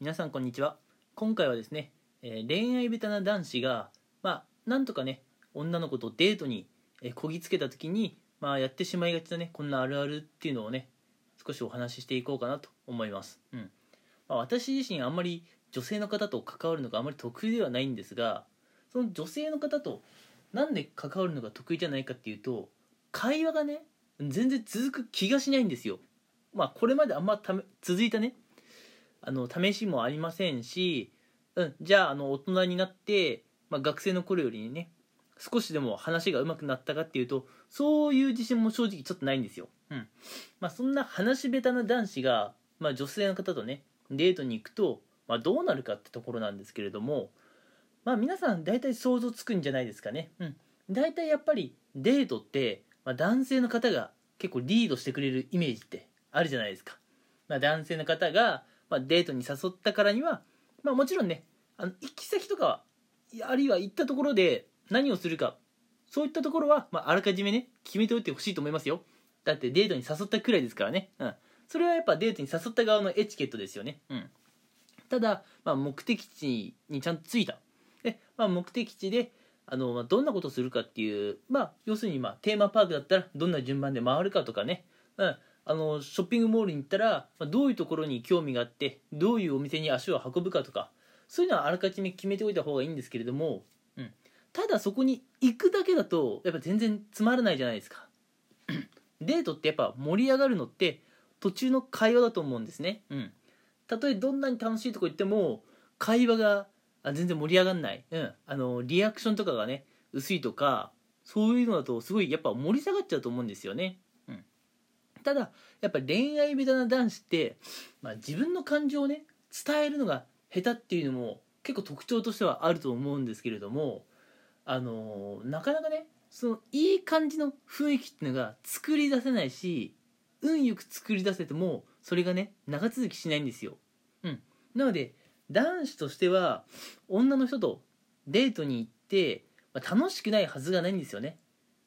皆さんこんにちは。今回はですね、えー恋愛ベタな男子がまあなんとかね女の子とデートにえーこぎつけた時にまあやってしまいがちなね。こんなあるあるっていうのをね少しお話ししていこうかなと思います。うん、まあ、私自身あんまり女性の方と関わるのがあまり得意ではないんですがその女性の方となんで関わるのが得意じゃないかっていうと会話がね全然続く気がしないんですよ。まあこれまであんまため続いたねあの試しもありませんし、うん、じゃああの大人になって、まあ、学生の頃よりね少しでも話が上手くなったかっていうとそういう自信も正直ちょっとないんですよ、うん。まあ、そんな話下手な男子が、まあ、女性の方とねデートに行くと、まあ、どうなるかってところなんですけれどもまあ皆さん大体想像つくんじゃないですかね。うん。大体やっぱりデートって、まあ、男性の方が結構リードしてくれるイメージってあるじゃないですか、まあ、男性の方が、まあ、デートに誘ったからには、まあ、もちろんねあの行き先とかはあるいは行ったところで何をするかそういったところは、まあ、あらかじめね決めておいてほしいと思いますよ。だってデートに誘ったくらいですからね、うん、それはやっぱデートに誘った側のエチケットですよね、うん、ただ、まあ、目的地にちゃんと着いた。で、まあ、目的地であの、まあ、どんなことをするかっていう、まあ、要するに、まあ、テーマパークだったらどんな順番で回るかとかね、うん、あのショッピングモールに行ったら、ま、どういうところに興味があってどういうお店に足を運ぶかとかそういうのはあらかじめ決めておいた方がいいんですけれども、うん、ただそこに行くだけだとやっぱ全然つまらないじゃないですか。デートってやっぱ盛り上がるのって途中の会話だと思うんですね。うん。たとえどんなに楽しいとこ行っても会話が全然盛り上がんない、うん、あのリアクションとかがね薄いとかそういうのだとすごいやっぱ盛り下がっちゃうと思うんですよね、ただやっぱ恋愛ベタな男子って、まあ、自分の感情をね伝えるのが下手っていうのも結構特徴としてはあると思うんですけれどもあのなかなかねそのいい感じの雰囲気っていうのが作り出せないし運よく作り出せてもそれがね長続きしないんですよ、うん、なので男子としては女の人とデートに行って、まあ楽しくないはずがないんですよね。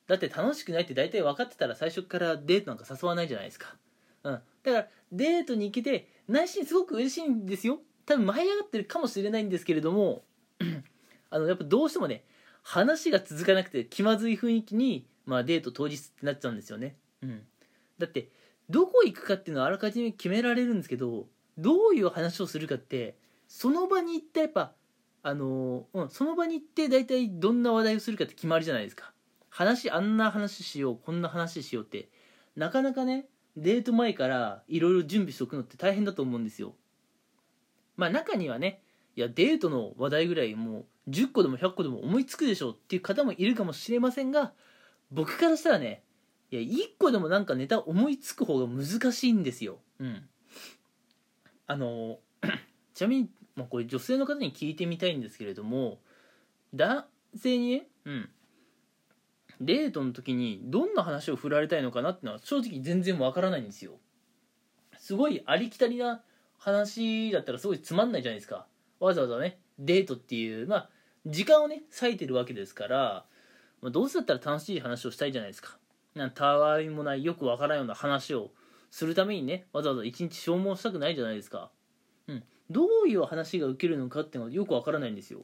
だって楽しくないって大体分かってたら最初からデートなんか誘わないじゃないですか、うん、だからデートに行けて内心すごく嬉しいんですよ。多分舞い上がってるかもしれないんですけれども あのやっぱどうしてもね話が続かなくて気まずい雰囲気に、まあ、デート当日ってなっちゃうんですよね、うん、だってどこ行くかっていうのはあらかじめ決められるんですけどどういう話をするかってその場に行ってやっぱあのうん、その場に行って大体どんな話題をするかって決まりじゃないですか。話あんな話しようこんな話しようってなかなかねデート前からいろいろ準備しておくのって大変だと思うんですよ。まあ中にはねいやデートの話題ぐらいもう10個でも100個でも思いつくでしょうっていう方もいるかもしれませんが僕からしたらねいや1個でもなんかネタ思いつく方が難しいんですよ。うん。あの ちなみに、まあ、これ女性の方に聞いてみたいんですけれども男性にねうん。デートの時にどんな話を振られたいのかなっていうのは正直全然わからないんですよ。すごいありきたりな話だったらすごいつまんないじゃないですか。わざわざねデートっていうまあ時間をね割いてるわけですから、まあ、どうせだったら楽しい話をしたいじゃないですか。なんたわいもないよくわからんような話をするためにねわざわざ一日消耗したくないじゃないですか。うん。どういう話が受けるのかっていうのがよくわからないんですよ、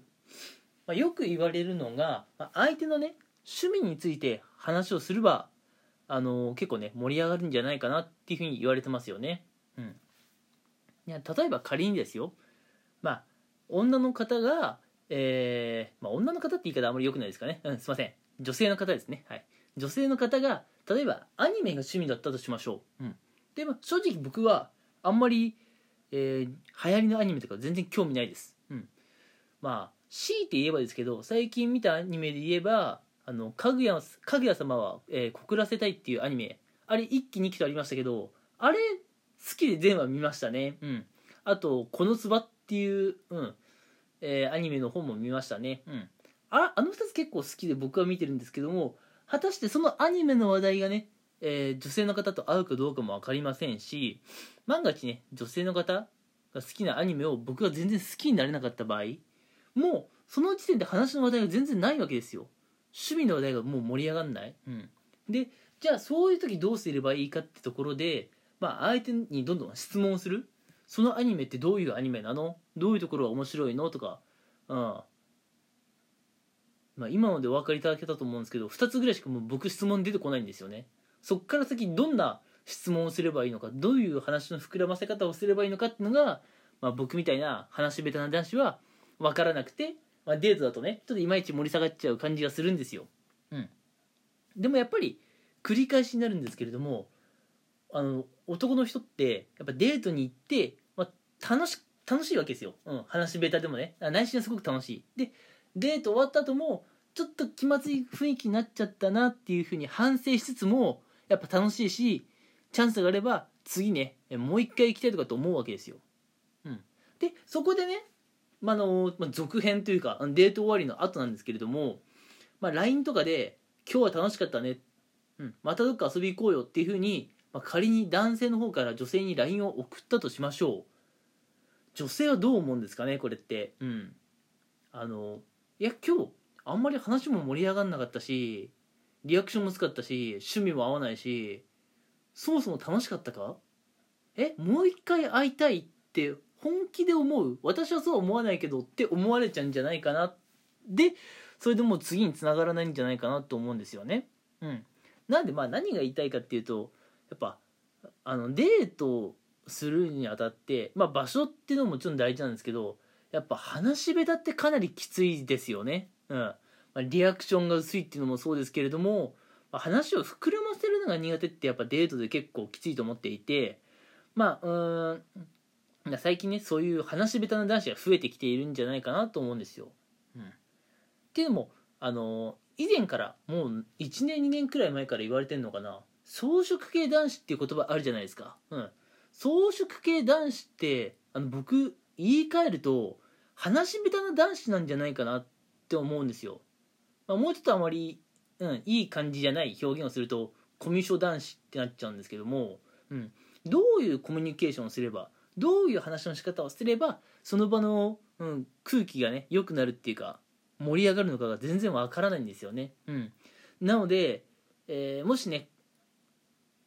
まあ、よく言われるのが、まあ相手のね趣味について話をすればあの結構ね盛り上がるんじゃないかなっていうふうに言われてますよね。うん。いや例えば仮にですよ。まあ女の方がえーまあ、女の方って言い方あんまり良くないですかね。うんすいません。女性の方ですね。はい。女性の方が例えばアニメが趣味だったとしましょう、うん、で、まあ、正直僕はあんまり、えー流行りのアニメとか全然興味ないです、うん、まあ強いて言えばですけど最近見たアニメで言えば「あのかぐやかぐや様は、えー告らせたい」っていうアニメ。あれ1期2期とありましたけどあれ好きで全話見ましたね。うん。あと「このつば」っていう、うん。えーアニメの方も見ましたね。うん。ああの2つ結構好きで僕は見てるんですけども果たしてそのアニメの話題がね、えー女性の方と合うかどうかも分かりませんし万が一ね女性の方が好きなアニメを僕が全然好きになれなかった場合もうその時点で話の話題が全然ないわけですよ。趣味の話題がもう盛り上がんない、うん、でじゃあそういう時どうすればいいかってところで、まあ、相手にどんどん質問する？そのアニメってどういうアニメなの？どういうところが面白いの？とか、うん。まあ、今のでお分かりいただけたと思うんですけど2つぐらいしかもう僕質問出てこないんですよね。そっから先どんな質問をすればいいのか？どういう話の膨らませ方をすればいいのかっていうのが、まあ、僕みたいな話下手な男子は分からなくて、まあ、デートだとねちょっといまいち盛り下がっちゃう感じがするんですよ、うん、でもやっぱり繰り返しになるんですけれどもあの男の人ってやっぱデートに行って、まあ、楽し楽しいわけですよ、うん、話下手でもね。内心はすごく楽しい。でデート終わった後もちょっと気まずい雰囲気になっちゃったなっていうふうに反省しつつもやっぱ楽しいしチャンスがあれば次ねもう一回行きたいとかと思うわけですよ、うん、でそこでね、まあのまあ、続編というかデート終わりの後なんですけれども、まあ、LINE とかで「今日は楽しかったね」うん、またどっか遊び行こうよっていうふうに、まあ、仮に男性の方から女性に LINE を送ったとしましょう。女性はどう思うんですかねこれって。うん。あのいや今日あんまり話も盛り上がんなかったしリアクションも薄かったし趣味も合わないしそもそも楽しかったか？えもう一回会いたいって本気で思う私はそう思わないけどって思われちゃうんじゃないかな。でそれでもう次につながらないんじゃないかなと思うんですよね。うん。なんでまあ何が言いたいかっていうとやっぱあのデートするにあたってまあ場所っていうのももちろん大事なんですけどやっぱ話し下手ってかなりきついですよね。うん。まあ、リアクションが薄いっていうのもそうですけれども、まあ、話を膨らませるのが苦手ってやっぱデートで結構きついと思っていてまあうん最近ねそういう話し下手な男子が増えてきているんじゃないかなと思うんですよ。うん、っていうのもあの以前からもう1年2年くらい前から言われてるのかな。草食系男子っていう言葉あるじゃないですか。うん、草食系男子ってあの僕言い換えると話し下手な男子なんじゃないかなってって思うんですよ、まあ、もうちょっとあまり、うん、いい感じじゃない表現をするとコミュ障男子ってなっちゃうんですけども、うん、どういうコミュニケーションをすればどういう話の仕方をすればその場の、うん、空気がね良くなるっていうか盛り上がるのかが全然わからないんですよね、うん、なので、えー、もしね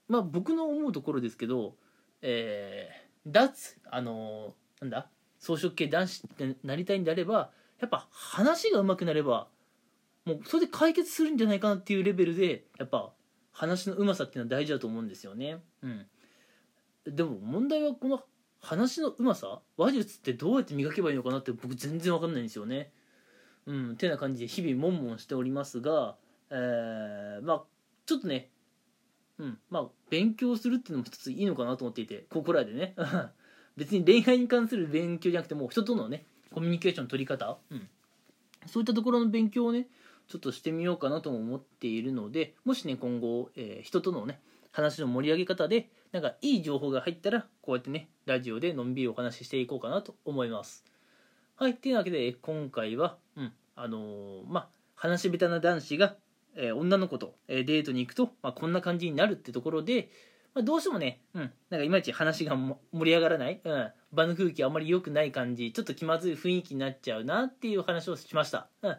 まあ僕の思うところですけど、えー、脱あのー、なんだ草食系男子ってなりたいんであればやっぱ話が上手くなればもうそれで解決するんじゃないかなっていうレベルでやっぱ話のうまさっていうのは大事だと思うんですよね。うん。でも問題はこの話のうまさ？話術ってどうやって磨けばいいのかなって僕全然わかんないんですよね。うんてな感じで日々悶々しておりますがえー、まあちょっとねうんまあ勉強するっていうのも一ついいのかなと思っていてここらでね。別に恋愛に関する勉強じゃなくてもう人とのねコミュニケーション取り方、うん、そういったところの勉強をねちょっとしてみようかなとも思っているのでもしね今後、えー、人とのね話の盛り上げ方でなんかいい情報が入ったらこうやってねラジオでのんびりお話ししていこうかなと思います。はいというわけで今回はうんあのー、まあ話し下手な男子が、えー、女の子と、えー、デートに行くと、まあ、こんな感じになるってところで、まあ、どうしてもね、うん、なんかいまいち話が盛り上がらない、うん、場の空気あんまり良くない感じちょっと気まずい雰囲気になっちゃうなっていう話をしました、うん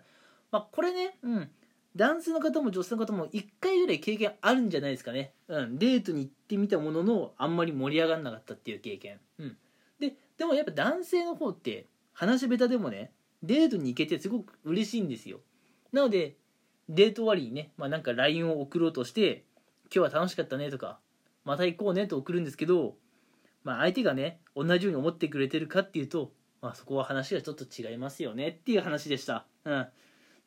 まあ、これね、うん、男性の方も女性の方も1回ぐらい経験あるんじゃないですかね、うん、デートに行ってみたもののあんまり盛り上がらなかったっていう経験、うん、ででもやっぱ男性の方って話し下手でもねデートに行けてすごく嬉しいんですよ。なのでデート終わりにね、まあ、なんか LINE を送ろうとして「今日は楽しかったね」とか「また行こうね」と送るんですけどまあ、相手がね同じように思ってくれてるかっていうと、まあ、そこは話がちょっと違いますよねっていう話でした、うん、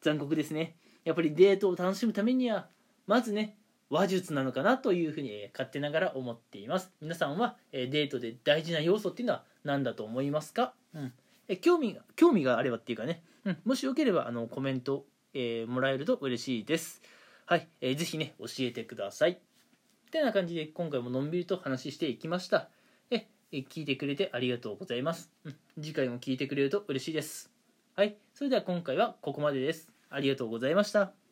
残酷ですね。やっぱりデートを楽しむためにはまずね話術なのかなというふうに勝手ながら思っています。皆さんはデートで大事な要素っていうのは何だと思いますか、うん、え興味が興味があればっていうかね、うん、もしよければあのコメント、えー、もらえると嬉しいです。はい、えー、ぜひね教えてください。ってな感じで今回ものんびりと話していきました。え聞いてくれてありがとうございます。うん、次回も聞いてくれると嬉しいです。はい、それでは今回はここまでです。ありがとうございました。